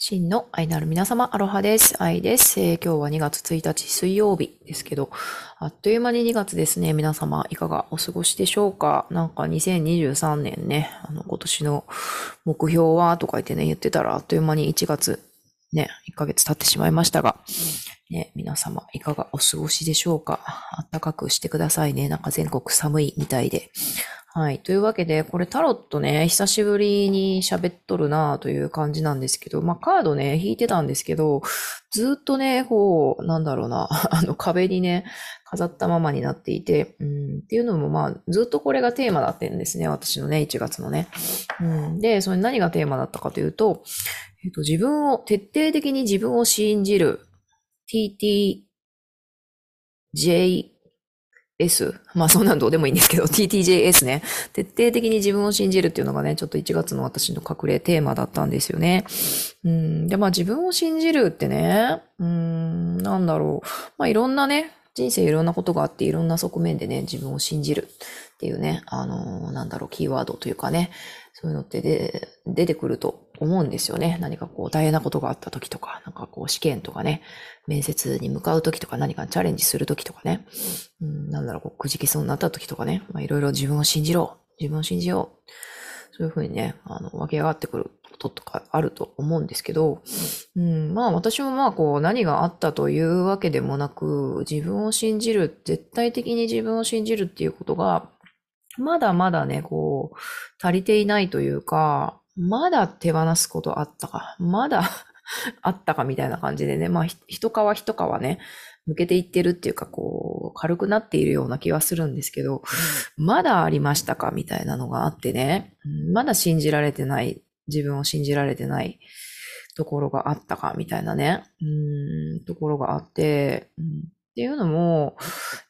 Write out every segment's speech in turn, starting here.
真の愛なる皆様、アロハです。愛です、えー、今日は2月1日水曜日ですけど、あっという間に2月ですね。皆様、いかがお過ごしでしょうか？なんか2023年ね、あの、今年の目標はとか言ってね、言ってたら、あっという間に1月、ね、1ヶ月経ってしまいましたが、ね、皆様、いかがお過ごしでしょうか？あったかくしてくださいね。なんか全国寒いみたいで。はい。というわけで、これタロットね、久しぶりに喋っとるなという感じなんですけど、まあカードね、引いてたんですけど、ずっとね、こう、なんだろうな、あの壁にね、飾ったままになっていて、うん、っていうのもまあ、ずっとこれがテーマだったんですね、私のね、1月のね。うん、で、それ何がテーマだったかというと、えっと、自分を、徹底的に自分を信じる、TTJ S。まあそんなんどうでもいいんですけど、TTJS ね。徹底的に自分を信じるっていうのがね、ちょっと1月の私の隠れテーマだったんですよね。うん。で、まあ自分を信じるってね、うん、なんだろう。まあいろんなね、人生いろんなことがあっていろんな側面でね、自分を信じるっていうね、あのー、なんだろう、キーワードというかね、そういうのってで出てくると思うんですよね。何かこう大変なことがあった時とか、なんかこう試験とかね、面接に向かう時とか何かチャレンジする時とかね、うん、なんだろう、こうくじきそうになった時とかね、まあいろいろ自分を信じろ、自分を信じよう。そういうふうにね、あの、分け上がってくることとかあると思うんですけど、うん、まあ私もまあこう何があったというわけでもなく、自分を信じる、絶対的に自分を信じるっていうことが、まだまだね、こう、足りていないというか、まだ手放すことあったか。まだ あったかみたいな感じでね。まあ、一皮一皮ね、抜けていってるっていうか、こう、軽くなっているような気はするんですけど、まだありましたかみたいなのがあってね。まだ信じられてない、自分を信じられてないところがあったかみたいなね。うん、ところがあって、うんっていうのも、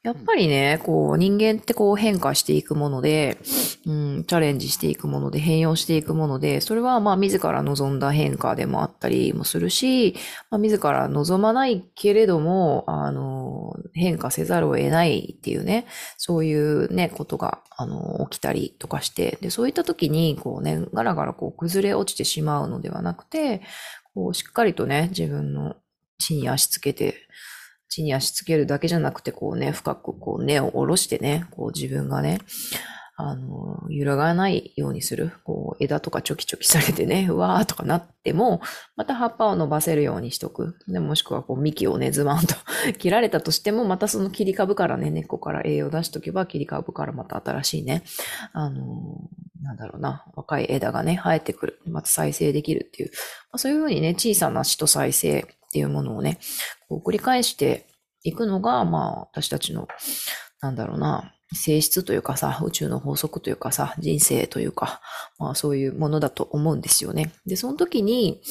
やっぱりね、こう人間ってこう変化していくもので、うん、チャレンジしていくもので、変容していくもので、それはまあ自ら望んだ変化でもあったりもするし、まあ、自ら望まないけれども、あの、変化せざるを得ないっていうね、そういうね、ことが、あの、起きたりとかして、で、そういった時に、こうね、ガラガラこう崩れ落ちてしまうのではなくて、こうしっかりとね、自分の地に足つけて、地に足つけるだけじゃなくて、こうね、深くこう根を下ろしてね、こう自分がね、あの、揺らがないようにする。こう、枝とかチョキチョキされてね、うわーとかなっても、また葉っぱを伸ばせるようにしとく。でもしくは、こう、幹をね、ズバンと 切られたとしても、またその切り株からね、根っこから栄養出しとけば、切り株からまた新しいね、あの、なんだろうな、若い枝がね、生えてくる。また再生できるっていう。まあ、そういうふうにね、小さな死と再生っていうものをね、こう繰り返していくのが、まあ、私たちの、なんだろうな、性質というかさ、宇宙の法則というかさ、人生というか、まあそういうものだと思うんですよね。で、その時に、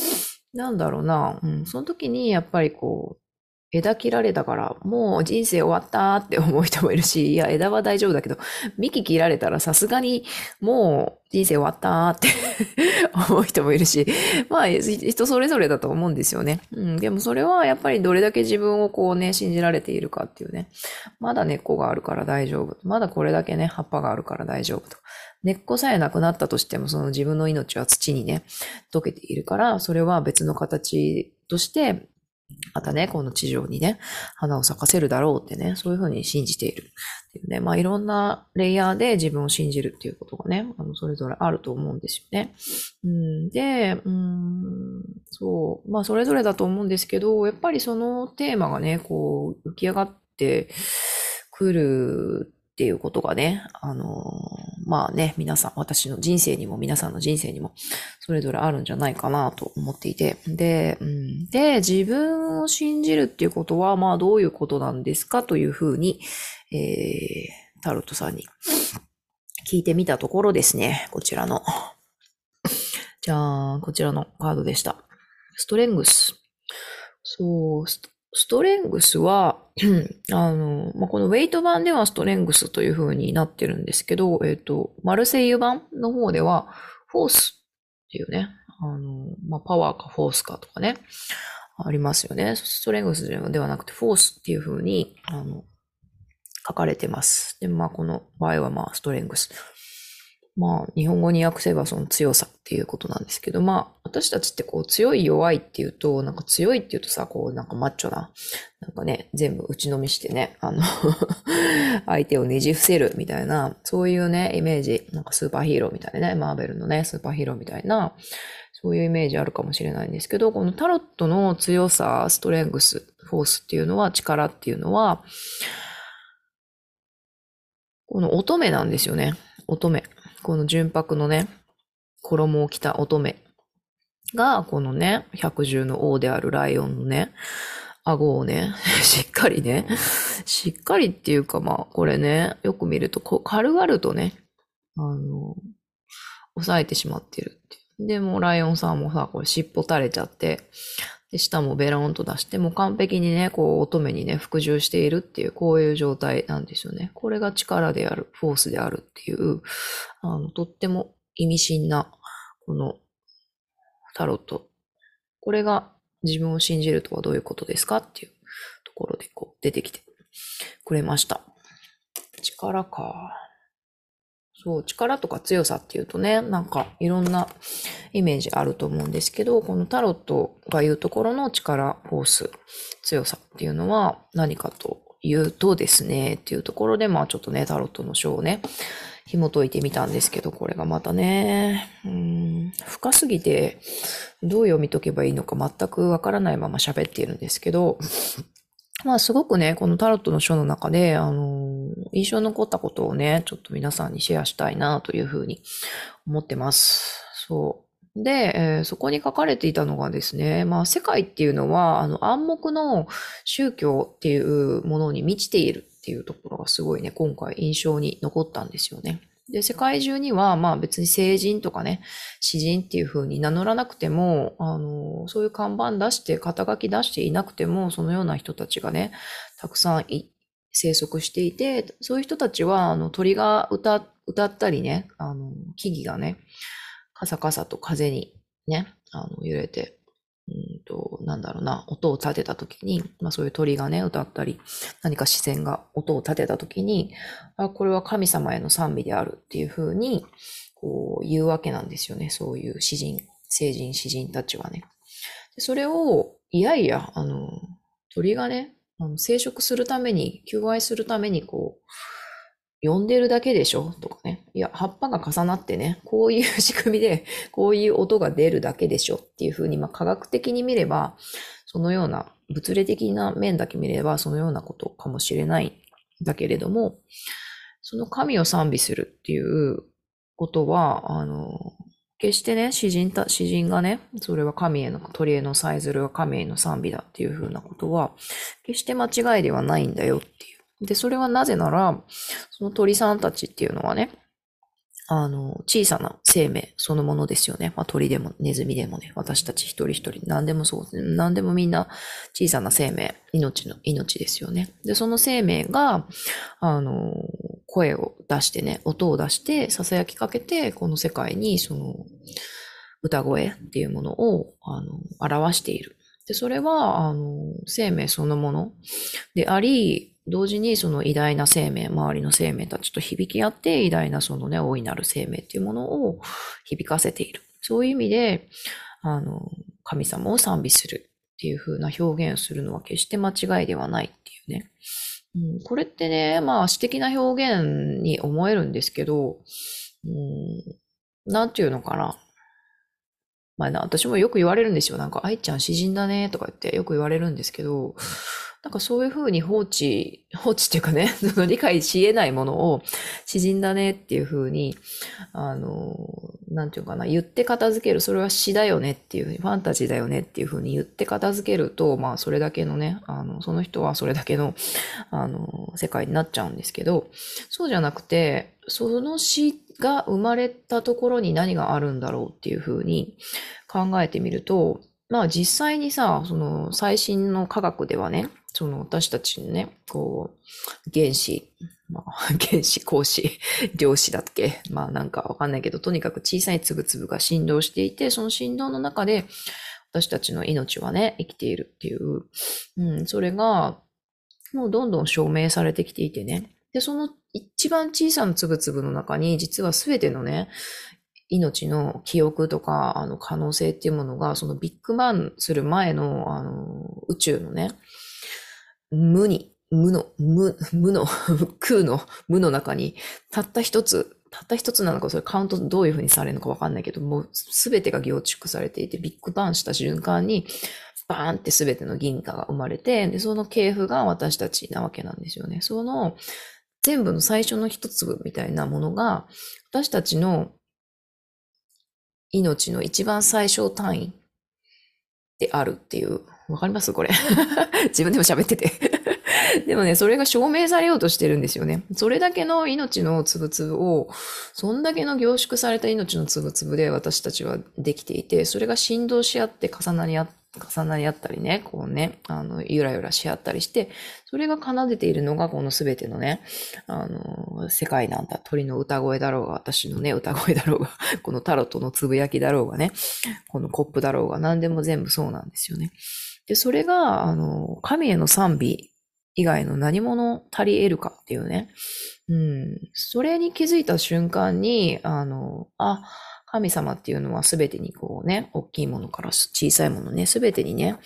なんだろうな、うん、その時にやっぱりこう、枝切られたから、もう人生終わったって思う人もいるし、いや、枝は大丈夫だけど、幹切られたらさすがにもう人生終わったって 思う人もいるし、まあ、人それぞれだと思うんですよね。うん、でもそれはやっぱりどれだけ自分をこうね、信じられているかっていうね。まだ根っこがあるから大丈夫。まだこれだけね、葉っぱがあるから大丈夫と。根っこさえなくなったとしても、その自分の命は土にね、溶けているから、それは別の形としてまたね、この地上にね、花を咲かせるだろうってね、そういうふうに信じているっていうね。まあいろんなレイヤーで自分を信じるっていうことがね、あの、それぞれあると思うんですよね。うん、で、うん、そう、まあそれぞれだと思うんですけど、やっぱりそのテーマがね、こう浮き上がってくるっていうことがね、あのまあね、皆さん、私の人生にも皆さんの人生にもそれぞれあるんじゃないかなと思っていて。で、うん、で、自分を信じるっていうことは、まあどういうことなんですかというふうに、えー、タロットさんに聞いてみたところですね、こちらの。じゃあ、こちらのカードでした。ストレングス。そう、ストレングスは、あの、まあ、このウェイト版ではストレングスという風になってるんですけど、えっ、ー、と、マルセイユ版の方では、フォースっていうね、あの、まあ、パワーかフォースかとかね、ありますよね。ストレングスではなくて、フォースっていう風に、あの、書かれてます。で、まあ、この場合はまあ、ストレングス。まあ、日本語に訳せばその強さっていうことなんですけど、まあ、私たちってこう、強い弱いっていうと、なんか強いっていうとさ、こう、なんかマッチョな、なんかね、全部打ちのみしてね、あの 相手をねじ伏せるみたいな、そういうね、イメージ、なんかスーパーヒーローみたいなね、マーベルのね、スーパーヒーローみたいな、そういうイメージあるかもしれないんですけど、このタロットの強さ、ストレングス、フォースっていうのは、力っていうのは、この乙女なんですよね。乙女。この純白のね、衣を着た乙女が、このね、百獣の王であるライオンのね、顎をね、しっかりね、しっかりっていうかまあ、これね、よく見ると、軽々とね、あの、抑えてしまってるって。で、もライオンさんもさ、これ尻尾垂れちゃって、で、舌もベロンと出して、もう完璧にね、こう、乙女にね、服従しているっていう、こういう状態なんですよね。これが力である、フォースであるっていう、あの、とっても意味深な、この、タロット。これが自分を信じるとはどういうことですかっていうところで、こう、出てきてくれました。力か。そう、力とか強さっていうとね、なんかいろんなイメージあると思うんですけど、このタロットが言うところの力、フォース、強さっていうのは何かというとですね、っていうところで、まあちょっとね、タロットの章をね、紐解いてみたんですけど、これがまたね、うん、深すぎて、どう読み解けばいいのか全くわからないまま喋っているんですけど、まあすごくね、このタロットの書の中で、あの、印象に残ったことをね、ちょっと皆さんにシェアしたいなというふうに思ってます。そう。で、えー、そこに書かれていたのがですね、まあ世界っていうのは、あの暗黙の宗教っていうものに満ちているっていうところがすごいね、今回印象に残ったんですよね。で、世界中には、まあ別に聖人とかね、詩人っていう風に名乗らなくても、あの、そういう看板出して、肩書き出していなくても、そのような人たちがね、たくさんい生息していて、そういう人たちは、あの、鳥が歌、歌ったりね、あの、木々がね、カサカサと風にね、あの、揺れて、うんと、なんだろうな、音を立てたときに、まあそういう鳥がね、歌ったり、何か自然が音を立てたときに、あ、これは神様への賛美であるっていうふうに、こう言うわけなんですよね。そういう詩人、聖人、詩人たちはね。それを、いやいや、あの、鳥がね、あの生殖するために、求愛するために、こう、呼んでるだけでしょ？とかね。いや、葉っぱが重なってね、こういう仕組みで、こういう音が出るだけでしょ？っていうふうに、まあ、科学的に見れば、そのような、物理的な面だけ見れば、そのようなことかもしれないんだけれども、その神を賛美するっていうことは、あの、決してね、詩人た、詩人がね、それは神への、鳥へのさえずるは神への賛美だっていうふうなことは、決して間違いではないんだよっていう。で、それはなぜなら、その鳥さんたちっていうのはね、あの、小さな生命そのものですよね。まあ、鳥でもネズミでもね、私たち一人一人、何でもそうですね、何でもみんな小さな生命、命の命ですよね。で、その生命が、あの、声を出してね、音を出して、囁きかけて、この世界に、その、歌声っていうものを、あの、表している。で、それは、あの、生命そのものであり、同時にその偉大な生命、周りの生命たちと響き合って、偉大なそのね、大いなる生命っていうものを響かせている。そういう意味で、あの、神様を賛美するっていう風な表現をするのは決して間違いではないっていうね。うん、これってね、まあ詩的な表現に思えるんですけど、うん、なんていうのかな。まあ、私もよく言われるんですよ。なんか、愛ちゃん詩人だねとか言ってよく言われるんですけど、なんかそういうふうに放置、放置っていうかね、その理解し得ないものを詩人だねっていうふうに、あの、なんていうかな、言って片付ける、それは詩だよねっていうふうに、ファンタジーだよねっていうふうに言って片付けると、まあそれだけのね、あの、その人はそれだけの、あの、世界になっちゃうんですけど、そうじゃなくて、その詩が生まれたところに何があるんだろうっていうふうに考えてみると、まあ実際にさ、その最新の科学ではね、その私たちのね、こう、原子、まあ、原子、光子、量子だっけ？まあなんかわかんないけど、とにかく小さい粒々が振動していて、その振動の中で私たちの命はね、生きているっていう、うん、それが、もうどんどん証明されてきていてね。で、その一番小さなつぶつぶの中に、実はすべてのね、命の記憶とか、あの、可能性っていうものが、そのビッグバンする前の、あの、宇宙のね、無に、無の、無、無の、空の無の中に、たった一つ、たった一つなのか、それカウントどういうふうにされるのかわかんないけど、もうすべてが凝縮されていて、ビッグバンした瞬間に、バーンってすべての銀河が生まれて、で、その系譜が私たちなわけなんですよね。その、全部の最初の一粒みたいなものが、私たちの命の一番最小単位であるっていう、わかります？これ。自分でも喋ってて でもね、それが証明されようとしてるんですよね。それだけの命のつぶつぶを、そんだけの凝縮された命のつぶつぶで私たちはできていて、それが振動し合って重なり合って、重なり合ったりね、こうね、あの、ゆらゆらし合ったりして、それが奏でているのがこのすべてのね、あの、世界なんだ。鳥の歌声だろうが、私のね、歌声だろうが、このタロットのつぶやきだろうがね、このコップだろうが、何でも全部そうなんですよね。で、それが、あの、神への賛美以外の何者足り得るかっていうね。うん。それに気づいた瞬間に、あの、あ、神様っていうのは全てにこうね、大きいものから小さいものね、全てにね、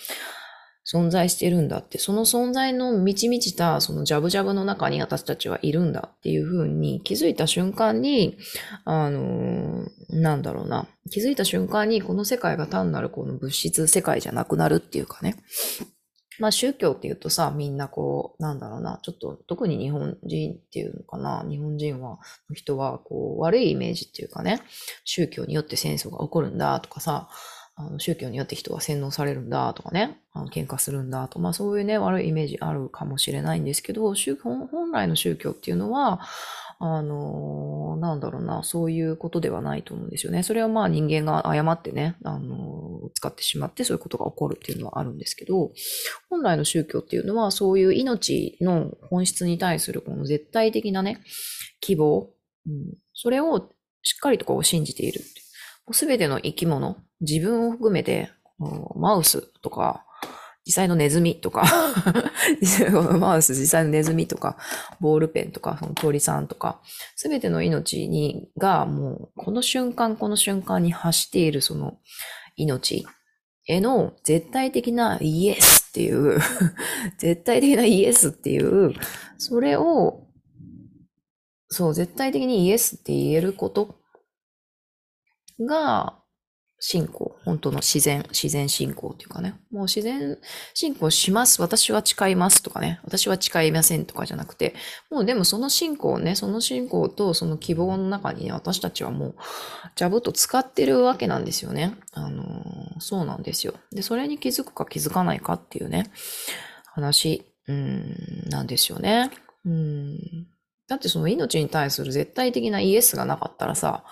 存在してるんだって、その存在の満ち満ちた、そのジャブジャブの中に私たちはいるんだっていうふうに気づいた瞬間に、あのー、なんだろうな、気づいた瞬間にこの世界が単なるこの物質世界じゃなくなるっていうかね。まあ宗教っていうとさ、みんなこう、なんだろうな、ちょっと特に日本人っていうのかな、日本人は、人はこう悪いイメージっていうかね、宗教によって戦争が起こるんだとかさ、あの宗教によって人は洗脳されるんだとかね、あの喧嘩するんだと、まあそういうね、悪いイメージあるかもしれないんですけど、宗本来の宗教っていうのは、あの、なんだろうな、そういうことではないと思うんですよね。それはまあ人間が誤ってね、あの、使ってしまってそういうことが起こるっていうのはあるんですけど、本来の宗教っていうのはそういう命の本質に対するこの絶対的なね、希望、うん、それをしっかりとこう信じている。すべての生き物、自分を含めて、マウスとか、実際のネズミとか マウス実際のネズミとか、ボールペンとか、その鳥さんとか、すべての命に、がもう、この瞬間この瞬間に発しているその命への絶対的なイエスっていう 絶対的なイエスっていう、それを、そう、絶対的にイエスって言えることが、信仰、本当の自然、自然信仰っていうかね、もう自然信仰します、私は誓いますとかね、私は誓いませんとかじゃなくて、もうでもその信仰ね、その信仰とその希望の中にね、私たちはもう、ジャブと使ってるわけなんですよね。あのー、そうなんですよ。で、それに気づくか気づかないかっていうね、話、うん、なんですよね。うん。だってその命に対する絶対的なイエスがなかったらさ、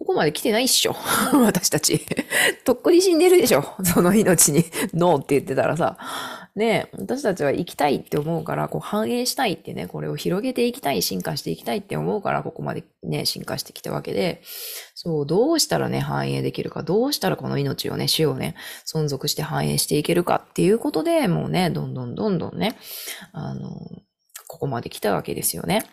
ここまで来てないっしょ。私たち。とっくに死んでるでしょ。その命にノーって言ってたらさ。ね私たちは生きたいって思うから、こう反映したいってね、これを広げていきたい、進化していきたいって思うから、ここまでね、進化してきたわけで、そう、どうしたらね、反映できるか、どうしたらこの命をね、死をね、存続して反映していけるかっていうことで、もうね、どんどんどんどんね、あの、ここまで来たわけですよね。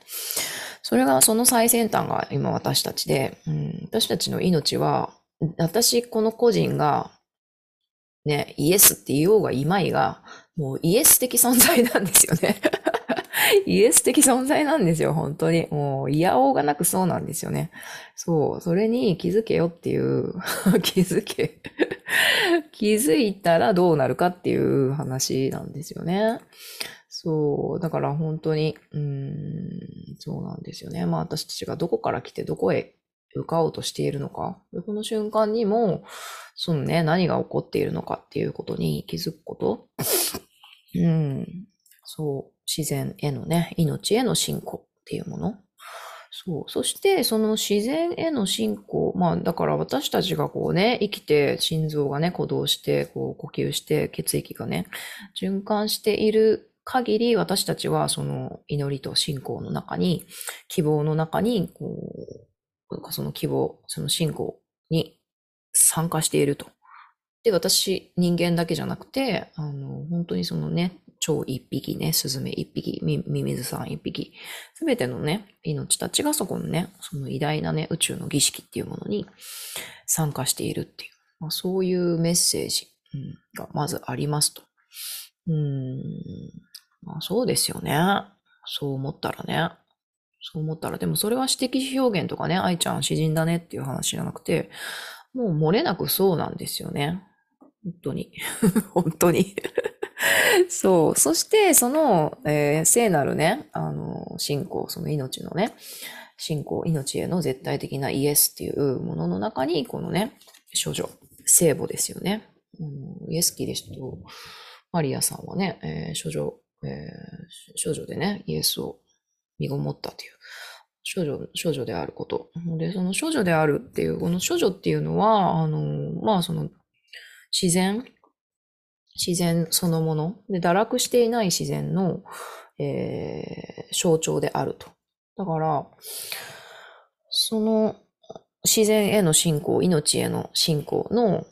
それが、その最先端が今私たちで、うん、私たちの命は、私、この個人が、ね、イエスって言おうがいまいが、もうイエス的存在なんですよね。イエス的存在なんですよ、本当に。もう、いやおうがなくそうなんですよね。そう、それに気づけよっていう、気づけ。気づいたらどうなるかっていう話なんですよね。そう、だから本当に、うん、そうなんですよね。まあ私たちがどこから来てどこへ向かおうとしているのか。この瞬間にも、そのね、何が起こっているのかっていうことに気づくこと。うん、そう、自然へのね、命への信仰っていうもの。そう。そして、その自然への信仰。まあ、だから私たちがこうね、生きて、心臓がね、鼓動して、こう、呼吸して、血液がね、循環している限り私たちはその祈りと信仰の中に、希望の中に、こう、その希望、その信仰に参加していると。で、私、人間だけじゃなくて、あの、本当にそのね、蝶一匹ね、スズメ一匹、ミミズさん一匹、すべてのね、命たちがそこのね、その偉大なね、宇宙の儀式っていうものに参加しているっていう、まあ、そういうメッセージ、がまずありますと。うん、まあそうですよね。そう思ったらね。そう思ったら、でもそれは詩的表現とかね、愛ちゃん詩人だねっていう話じゃなくて、もう漏れなくそうなんですよね。本当に。本当に そう。そして、その、えー、聖なるね、あの、信仰、その命のね、信仰、命への絶対的なイエスっていうものの中に、このね、少女、聖母ですよね。うん、イエス・キリスト、マリアさんはね、えー、少女、えー、少女でね、イエスを身ごもったという、少女、少女であること。で、その少女であるっていう、この少女っていうのは、あの、まあ、その、自然、自然そのもの、で、堕落していない自然の、えー、象徴であると。だから、その自然への信仰、命への信仰の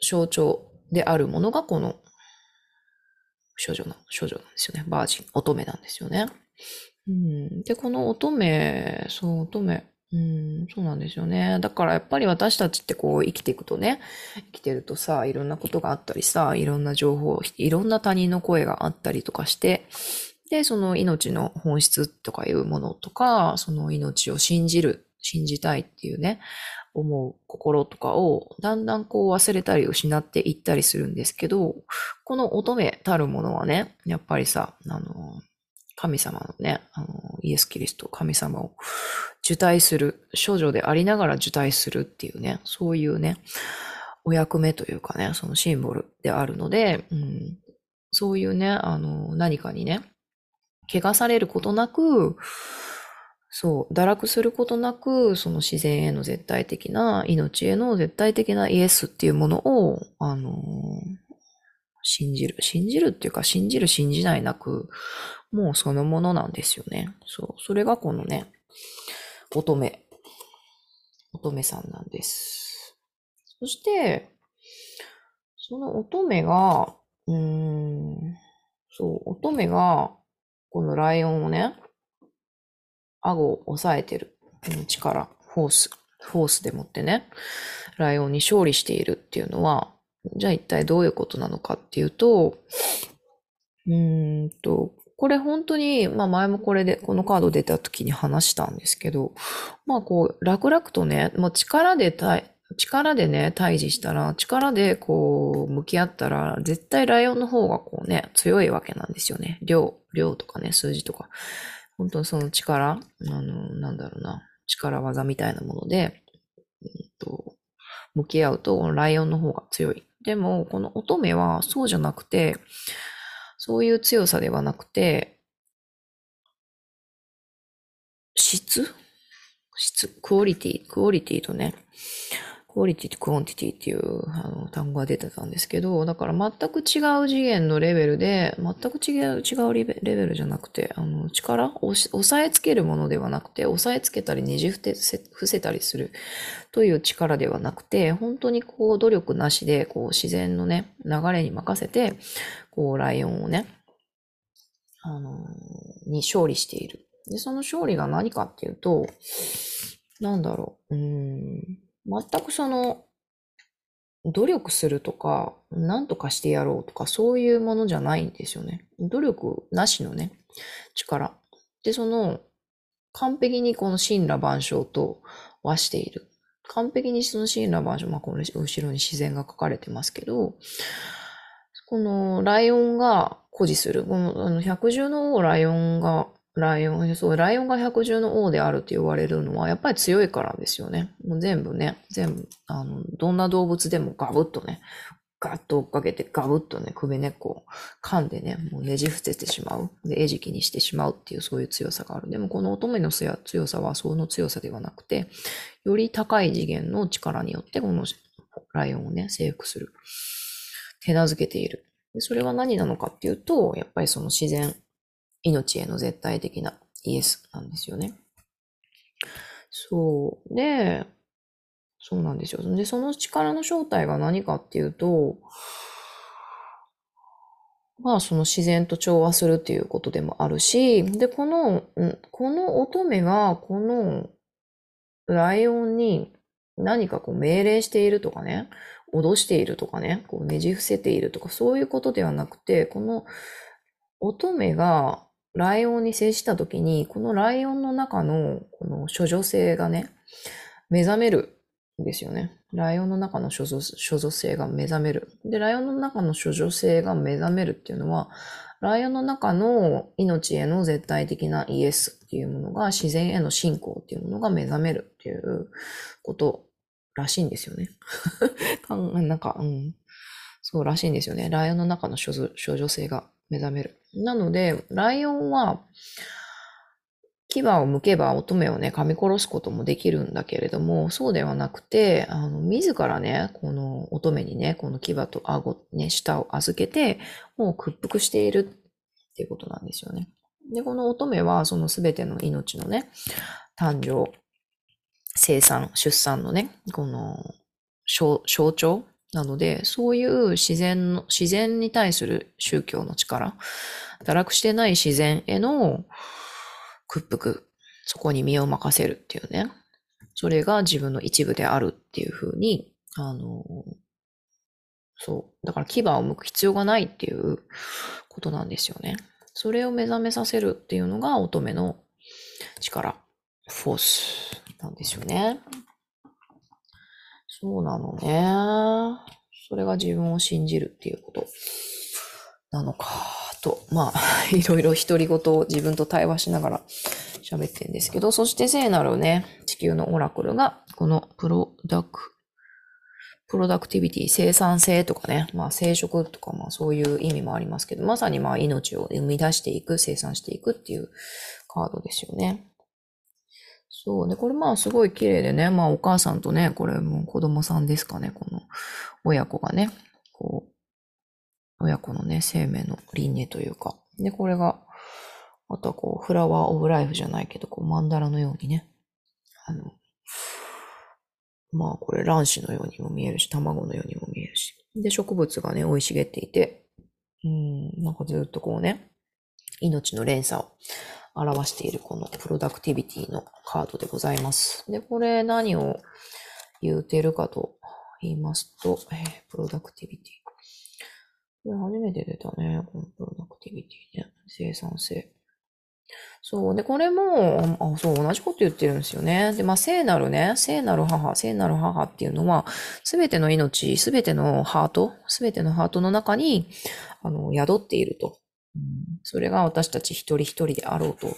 象徴であるものがこの少女の、少女なんですよね。バージン、乙女なんですよね。うん、で、この乙女、そう、乙女、うん、そうなんですよね。だからやっぱり私たちってこう生きていくとね、生きてるとさ、いろんなことがあったりさ、いろんな情報、いろんな他人の声があったりとかして、で、その命の本質とかいうものとか、その命を信じる、信じたいっていうね、思う心とかをだんだんこう忘れたり失っていったりするんですけど、この乙女たるものはね、やっぱりさ、あの、神様のね、あの、イエス・キリスト、神様を受胎する、少女でありながら受胎するっていうね、そういうね、お役目というかね、そのシンボルであるので、うん、そういうね、あの、何かにね、怪我されることなく、そう、堕落することなく、その自然への絶対的な、命への絶対的なイエスっていうものを、あの信じる。信じるっていうか、信じる、信じないなく、もうそのものなんですよね。そう。それがこのね、乙女。乙女さんなんです。そして、その乙女が、うーん、そう、乙女が、このライオンをね、顎を押さえてる。この力、フォース、フォースでもってね、ライオンに勝利しているっていうのは、じゃあ一体どういうことなのかっていうと、うーんと、これ本当に、まあ前もこれで、このカード出た時に話したんですけど、まあこう、楽々とね、もう力で対、力でね、対峙したら、力でこう、向き合ったら、絶対ライオンの方がこうね、強いわけなんですよね。量、量とかね、数字とか。本当にその力、あの、なんだろうな、力技みたいなもので、えっと、向き合うと、ライオンの方が強い。でも、この乙女はそうじゃなくて、そういう強さではなくて、質？質？ quality？quality とね、 quality と quantity っていうあの単語が出てたんですけど、だから全く違う次元のレベルで、全く違う、違うレベルじゃなくて、あの、力を押さえつけるものではなくて、押さえつけたりねじ伏せたりするという力ではなくて、本当にこう努力なしで、こう自然のね、流れに任せて、こうライオンをね、あのに勝利している。で、その勝利が何かっていうと、なんだろう、うーん、全くその、努力するとか、何とかしてやろうとか、そういうものじゃないんですよね。努力なしのね、力。で、その、完璧にこの神羅万象と和している。完璧にその神羅万象、まあ、この後ろに自然が書かれてますけど、このライオンが誇示する、このあの百獣の王ライオンがライオン、そう、ライオンが百獣の王であるって言われるのは、やっぱり強いからですよね。もう全部ね、全部、あの、どんな動物でもガブッとね、ガッと追っかけてガブッとね、首根っこを噛んでね、もうねじ伏せてしまう。で、餌食にしてしまうっていうそういう強さがある。でもこの乙女の強さはその強さではなくて、より高い次元の力によってこのライオンをね、征服する。手なずけている。それは何なのかっていうと、やっぱりその自然命への絶対的なイエスなんですよね。そう。で、そうなんですよ。で、その力の正体が何かっていうと、まあその自然と調和するっていうことでもあるし、で、この、この乙女がこのライオンに何かこう命令しているとかね、脅しているとかね、こうねじ伏せているとかそういうことではなくて、この乙女がライオンに接した時に、このライオンの中のこの処女性がね、目覚めるんですよね。ライオンの中の処女処女性が目覚める。で、ライオンの中の処女性が目覚めるっていうのは、ライオンの中の命への絶対的なイエスっていうものが自然への信仰っていうものが目覚めるっていうことらしいんですよね。なんか、うん。そうらしいんですよね。ライオンの中の処女性が目覚める。なので、ライオンは、牙を剥けば乙女をね、噛み殺すこともできるんだけれども、そうではなくて、あの、自らね、この乙女にね、この牙と顎、ね、舌を預けて、もう屈服しているっていうことなんですよね。で、この乙女は、そのすべての命のね、誕生、生産、出産のね、この象徴なので、そういう自然の、自然に対する宗教の力、堕落してない自然への屈服、そこに身を任せるっていうね。それが自分の一部であるっていうふうに、あの、そう。だから牙を剥く必要がないっていうことなんですよね。それを目覚めさせるっていうのが乙女の力、フォースなんですよね。そうなのね。それが自分を信じるっていうこと。なのか、と、まあ、いろいろ独り言を自分と対話しながら喋ってるんですけど、そして聖なるね、地球のオラクルが、このプロダク、プロダクティビティ、生産性とかね、まあ生殖とかまあそういう意味もありますけど、まさにまあ命を生み出していく、生産していくっていうカードですよね。そう。で、これまあすごい綺麗でね、まあお母さんとね、これも子供さんですかね、この親子がね、こう、親子のね、生命の輪廻というか。で、これが、あとはこう、フラワーオブライフじゃないけど、こう、マンダラのようにね、あの、まあこれ卵子のようにも見えるし、卵のようにも見えるし。で、植物がね、生い茂っていて、うん、なんかずっとこうね、命の連鎖を表しているこのプロダクティビティのカードでございます。で、これ何を言うてるかと言いますと、えー、プロダクティビティ。これ初めて出たね。このプロダクティビティね。生産性。そう。で、これも、あ、そう、同じこと言ってるんですよね。で、まあ、聖なるね、聖なる母、聖なる母っていうのは、すべての命、すべてのハート、すべてのハートの中に、あの、宿っていると。それが私たち一人一人であろうと、こ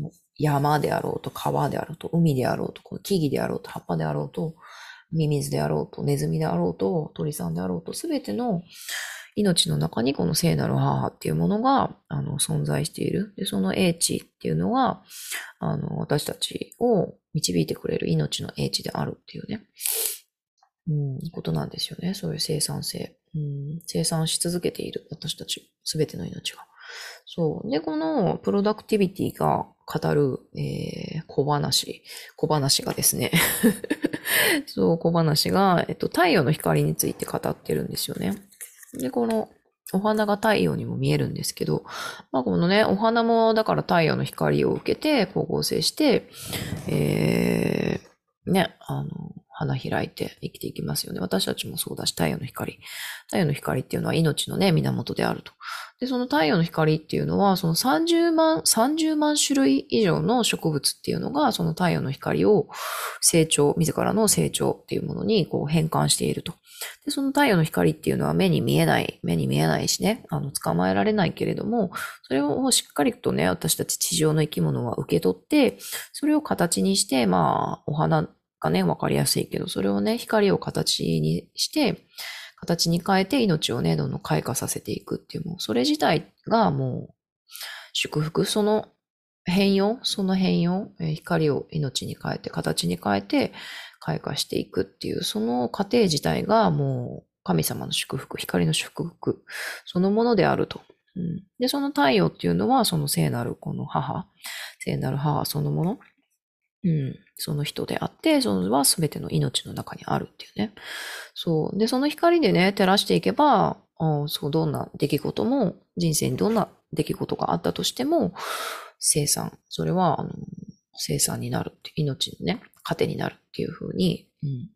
の山であろうと、川であろうと、海であろうと、この木々であろうと、葉っぱであろうと、ミミズであろうと、ネズミであろうと、鳥さんであろうと、すべての命の中にこの聖なる母っていうものが、あの、存在している。で、その英知っていうのは、あの、私たちを導いてくれる命の英知であるっていうね、うん、ことなんですよね。そういう生産性。うん、生産し続けている私たち、すべての命が。そう。で、このプロダクティビティが語る、えー、小話、小話がですね そう、小話が、えっと、太陽の光について語ってるんですよね。で、このお花が太陽にも見えるんですけど、まあこのね、お花もだから太陽の光を受けて光合成して、えー、ね、あの、花開いて生きていきますよね。私たちもそうだし、太陽の光。太陽の光っていうのは命のね、源であると。で、その太陽の光っていうのは、その30万、30万種類以上の植物っていうのが、その太陽の光を成長、自らの成長っていうものにこう変換していると。で、その太陽の光っていうのは目に見えない、目に見えないしね、あの、捕まえられないけれども、それをしっかりとね、私たち地上の生き物は受け取って、それを形にして、まあ、お花がね、わかりやすいけど、それをね、光を形にして、形に変えて命をね、どんどん開花させていくっていう、もう、それ自体がもう、祝福、その変容、その変容、光を命に変えて、形に変えて、開花していくっていう、その過程自体がもう、神様の祝福、光の祝福、そのものであると。うん、で、その太陽っていうのは、その聖なるこの母、聖なる母そのもの。うん。その人であって、そのは全ての命の中にあるっていうね。そう。で、その光でね、照らしていけば、あそう、どんな出来事も、人生にどんな出来事があったとしても、生産、それは、あの、生産になるって、命のね、糧になるっていうふうに、うん、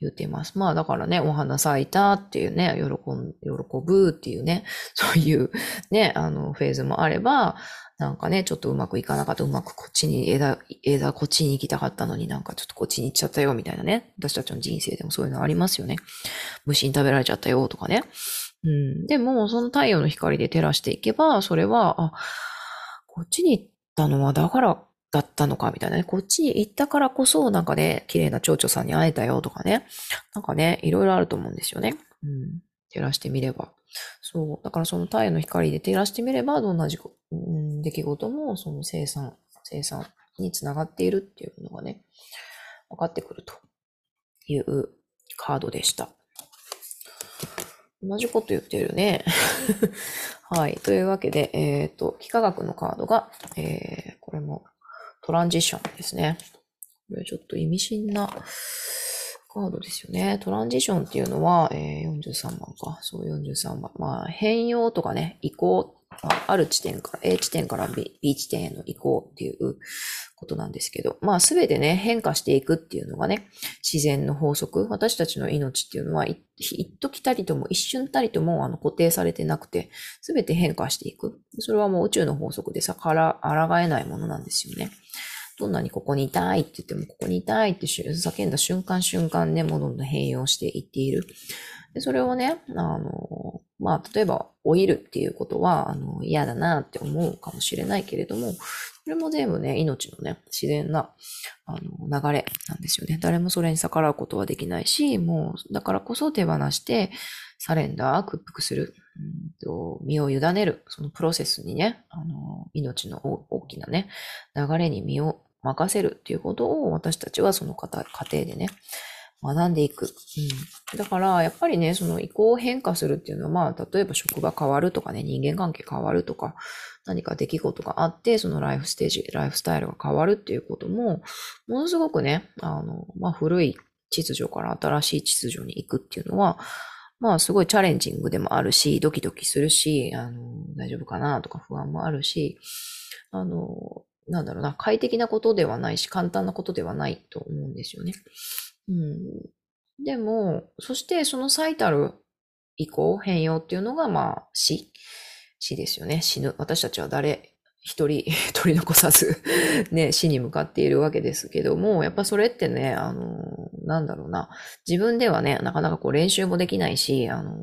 言ってます。まあだからね、お花咲いたっていうね、喜ん、喜ぶっていうね、そういうね、あの、フェーズもあれば、なんかね、ちょっとうまくいかなかった、うまくこっちに枝、枝こっちに行きたかったのになんかちょっとこっちに行っちゃったよ、みたいなね。私たちの人生でもそういうのありますよね。虫に食べられちゃったよ、とかね。うん。でも、その太陽の光で照らしていけば、それは、あ、こっちに行ったのはだからだったのか、みたいなね。こっちに行ったからこそ、なんかね、綺麗な蝶々さんに会えたよとかね。なんかね、いろいろあると思うんですよね。うん。照らしてみれば。そう。だからその太陽の光で照らしてみれば、どんな事故、うん、出来事も、その生産、生産につながっているっていうのがね、分かってくるというカードでした。同じこと言ってるね。はい。というわけで、えっ、ー、と、幾何学のカードが、えー、これもトランジションですね。これちょっと意味深なカードですよね。トランジションっていうのは、えー、43番か。そう、43番。まあ、変容とかね、移行、ある地点から、A 地点から B, B 地点への移行っていうことなんですけど、まあ、すべてね、変化していくっていうのがね、自然の法則。私たちの命っていうのは、一時たりとも、一瞬たりとも、あの、固定されてなくて、すべて変化していく。それはもう宇宙の法則で逆ら、抗えないものなんですよね。どんなにここにいたいって言っても、ここにいたいって叫んだ瞬間瞬間ね、もどんどん変容していっている。でそれをね、あの、まあ、例えば、老いるっていうことは、あの、嫌だなって思うかもしれないけれども、それも全部ね、命のね、自然な、あの、流れなんですよね。誰もそれに逆らうことはできないし、もう、だからこそ手放して、サレンダー、屈服する、うんと身を委ねる、そのプロセスにね、あの、命の大きなね、流れに身を任せるっていうことを私たちはその過程でね、学んでいく。うん、だから、やっぱりね、その意向を変化するっていうのは、まあ、例えば職場変わるとかね、人間関係変わるとか、何か出来事があって、そのライフステージ、ライフスタイルが変わるっていうことも、ものすごくね、あの、まあ、古い秩序から新しい秩序に行くっていうのは、まあすごいチャレンジングでもあるし、ドキドキするし、あの、大丈夫かなとか不安もあるし、あの、なんだろうな、快適なことではないし、簡単なことではないと思うんですよね。うん。でも、そしてその最たる移行、変容っていうのが、まあ、死。死ですよね。死ぬ。私たちは誰一人 取り残さず ね、死に向かっているわけですけども、やっぱそれってね、あの、なんだろうな、自分ではね、なかなかこう練習もできないし、あの、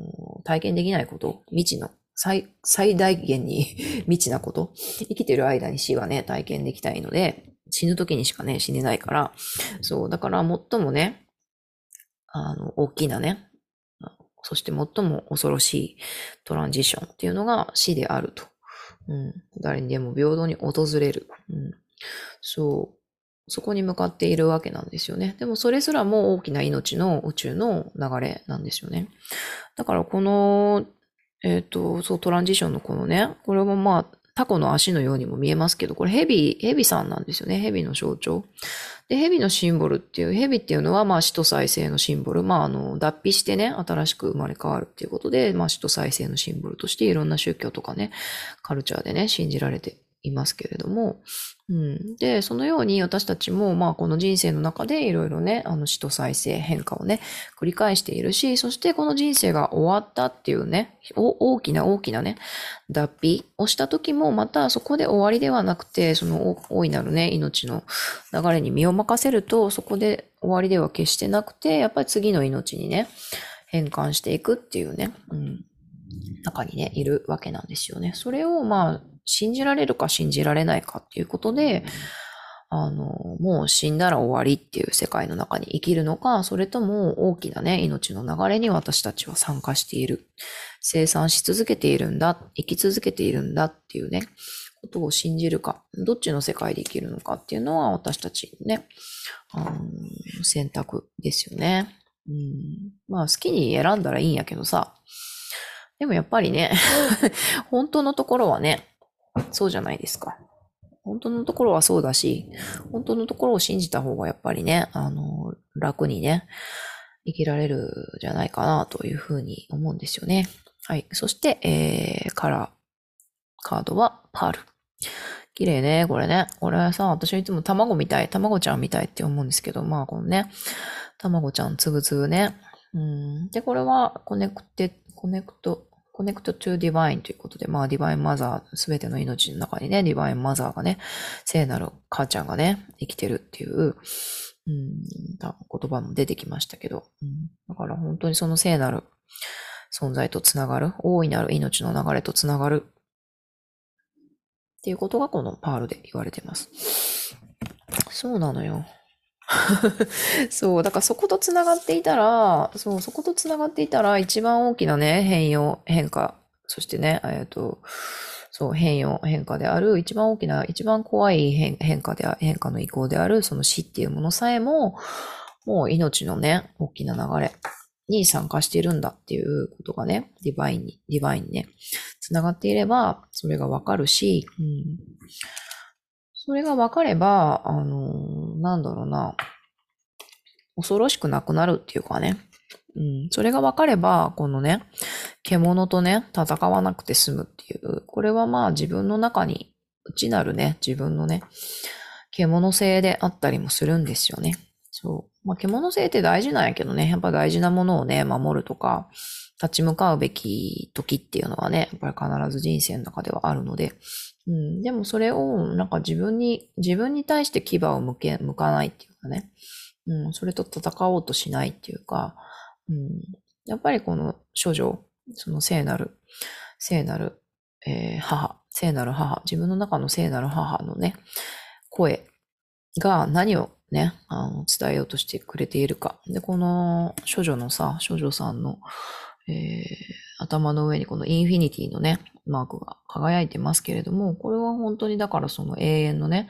体験できないこと、未知の最、最大限に 未知なこと、生きてる間に死はね、体験できたいので、死ぬ時にしかね、死ねないから、そう、だから最もね、あの、大きなね、そして最も恐ろしいトランジションっていうのが死であると。うん。誰にでも平等に訪れる。うん。そう。そこに向かっているわけなんですよね。でもそれすらも大きな命の宇宙の流れなんですよね。だからこのえっ、ー、と、そう、トランジションのこのね、これもまあ、タコの足のようにも見えますけど、これヘビ、ヘビさんなんですよね。ヘビの象徴。で、ヘビのシンボルっていう、ヘビっていうのは、まあ、死と再生のシンボル。まあ、あの、脱皮してね、新しく生まれ変わるっていうことで、まあ、死と再生のシンボルとして、いろんな宗教とかね、カルチャーでね、信じられていますけれども、うん。で、そのように私たちも、まあ、この人生の中でいろいろね、あの、死と再生、変化をね、繰り返しているし、そしてこの人生が終わったっていうね、大きな大きなね、脱皮をした時も、またそこで終わりではなくて、その大いなるね、命の流れに身を任せると、そこで終わりでは決してなくて、やっぱり次の命にね、変換していくっていうね、うん、中にね、いるわけなんですよね。それを、まあ、信じられるか信じられないかっていうことで、あの、もう死んだら終わりっていう世界の中に生きるのか、それとも大きなね、命の流れに私たちは参加している。生産し続けているんだ、生き続けているんだっていうね、ことを信じるか、どっちの世界で生きるのかっていうのは私たちのね、あの選択ですよね。うん、まあ好きに選んだらいいんやけどさ、でもやっぱりね、本当のところはね、そうじゃないですか。本当のところはそうだし、本当のところを信じた方がやっぱりね、あの、楽にね、生きられるじゃないかなというふうに思うんですよね。はい。そして、えー、カラー、カードはパール。綺麗ね、これね。これさ、私はいつも卵みたい、卵ちゃんみたいって思うんですけど、まあこのね、卵ちゃんつぶつぶね。うん。で、これは connecte、connect、connect to divine ということで、まあ divine mother、すべての命の中にね、 divine mother がね、聖なる母ちゃんがね、生きてるっていう、うん、言葉も出てきましたけど、うん、だから本当にその聖なる存在とつながる、大いなる命の流れとつながるっていうことがこのパールで言われてます。そうなのよ。そう、だからそこと繋がっていたら、そう、そこと繋がっていたら一番大きなね、変容、変化、そしてね、えっ、と、そう、変容、変化である、一番大きな、一番怖い変変化であ、変化の移行である、その死っていうものさえも、もう命のね、大きな流れに参加しているんだっていうことがね、ディバインに、ディバインにね、繋がっていれば、それがわかるし、うん、それがわかれば、あのー、なんだろうな、恐ろしくなくなるっていうかね、うん、それがわかれば、このね、獣とね、戦わなくて済むっていう、これはまあ自分の中に内なるね、自分のね、獣性であったりもするんですよね。そう。まあ、獣性って大事なんやけどね、やっぱ大事なものをね、守るとか、立ち向かうべき時っていうのはね、やっぱり必ず人生の中ではあるので、うん、でもそれを、なんか自分に、自分に対して牙を向け、向かないっていうかね、うん、それと戦おうとしないっていうか、うん、やっぱりこの処女、その聖なる、聖なる、えー、母、聖なる母、自分の中の聖なる母のね、声が何をね、あの、伝えようとしてくれているか。で、この処女のさ、処女さんの、えー、頭の上にこのインフィニティのね、マークが輝いてますけれども、これは本当にだからその永遠のね、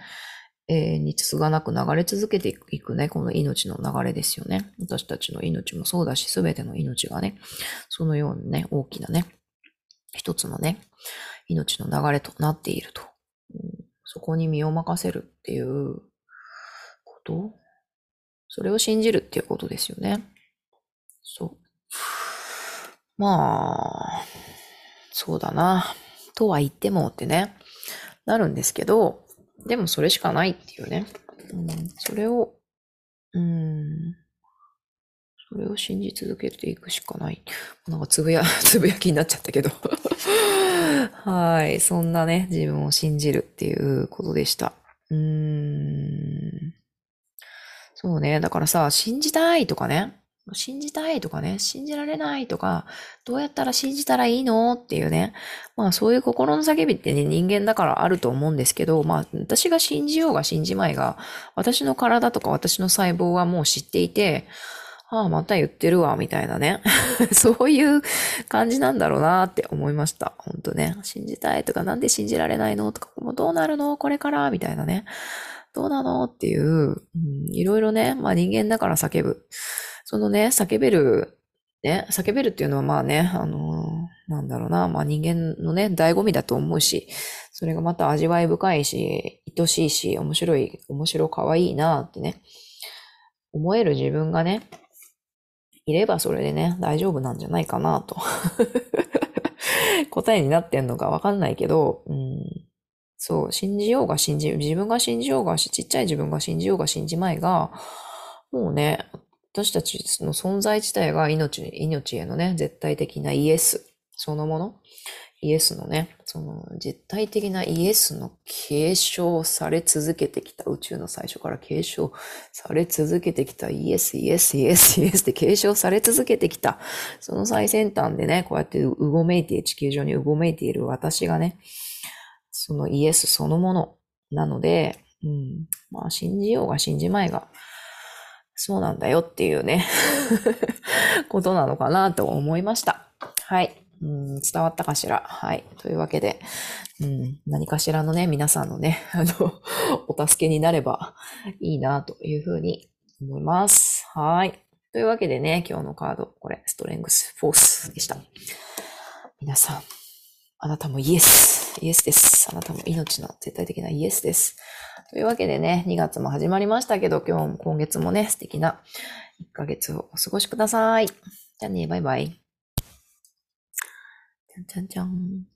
永遠に継がなく流れ続けていくね、この命の流れですよね。私たちの命もそうだし、すべての命がね、そのようにね、大きなね、一つのね、命の流れとなっていると。そこに身を任せるっていうこと？それを信じるっていうことですよね。そう。まあ、そうだな。とは言ってもってね、なるんですけど、でもそれしかないっていうね。うん、それを、うん、それを信じ続けていくしかない。なんかつぶや、つぶやきになっちゃったけど。はい。そんなね、自分を信じるっていうことでした。うーん。そうね。だからさ、信じたいとかね。信じたいとかね、信じられないとか、どうやったら信じたらいいのっていうね。まあそういう心の叫びってね、人間だからあると思うんですけど、まあ私が信じようが信じまいが、私の体とか私の細胞はもう知っていて、ああ、また言ってるわ、みたいなね。そういう感じなんだろうなって思いました。本当ね。信じたいとか、なんで信じられないのとか、もうどうなるの？これから？みたいなね。どうなの？っていう、うん、いろいろね、まあ人間だから叫ぶ。そのね、叫べる、ね、叫べるっていうのはまあね、あのー、なんだろうな、まあ人間のね、醍醐味だと思うし、それがまた味わい深いし、愛しいし、面白い、面白可愛いなってね、思える自分がね、いればそれでね、大丈夫なんじゃないかなと。答えになってんのかわかんないけど、うん、そう、信じようが信じ、自分が信じようがちっちゃい自分が信じようが信じまいが、もうね、私たちの存在自体が命、命へのね、絶対的なイエス。そのもの？イエスのね、その絶対的なイエスの継承され続けてきた、宇宙の最初から継承され続けてきた、イエス、イエス、イエス、イエスって継承され続けてきた、その最先端でね、こうやってうごめいて、地球上にうごめいている私がね、そのイエスそのものなので、うん、まあ信じようが信じまいが、そうなんだよっていうね ことなのかなと思いました。はい。うん、伝わったかしら？はい。というわけで、うん、何かしらのね、皆さんのね、あの、お助けになればいいなというふうに思います。はい。というわけでね、今日のカード、これ、ストレングスフォースでした。皆さん、あなたもイエス。イエスです。あなたも命の絶対的なイエスです。というわけでね、2月も始まりましたけど、今日も今月もね、素敵な1ヶ月をお過ごしください。じゃあね、バイバイ。じゃんじゃんじゃん。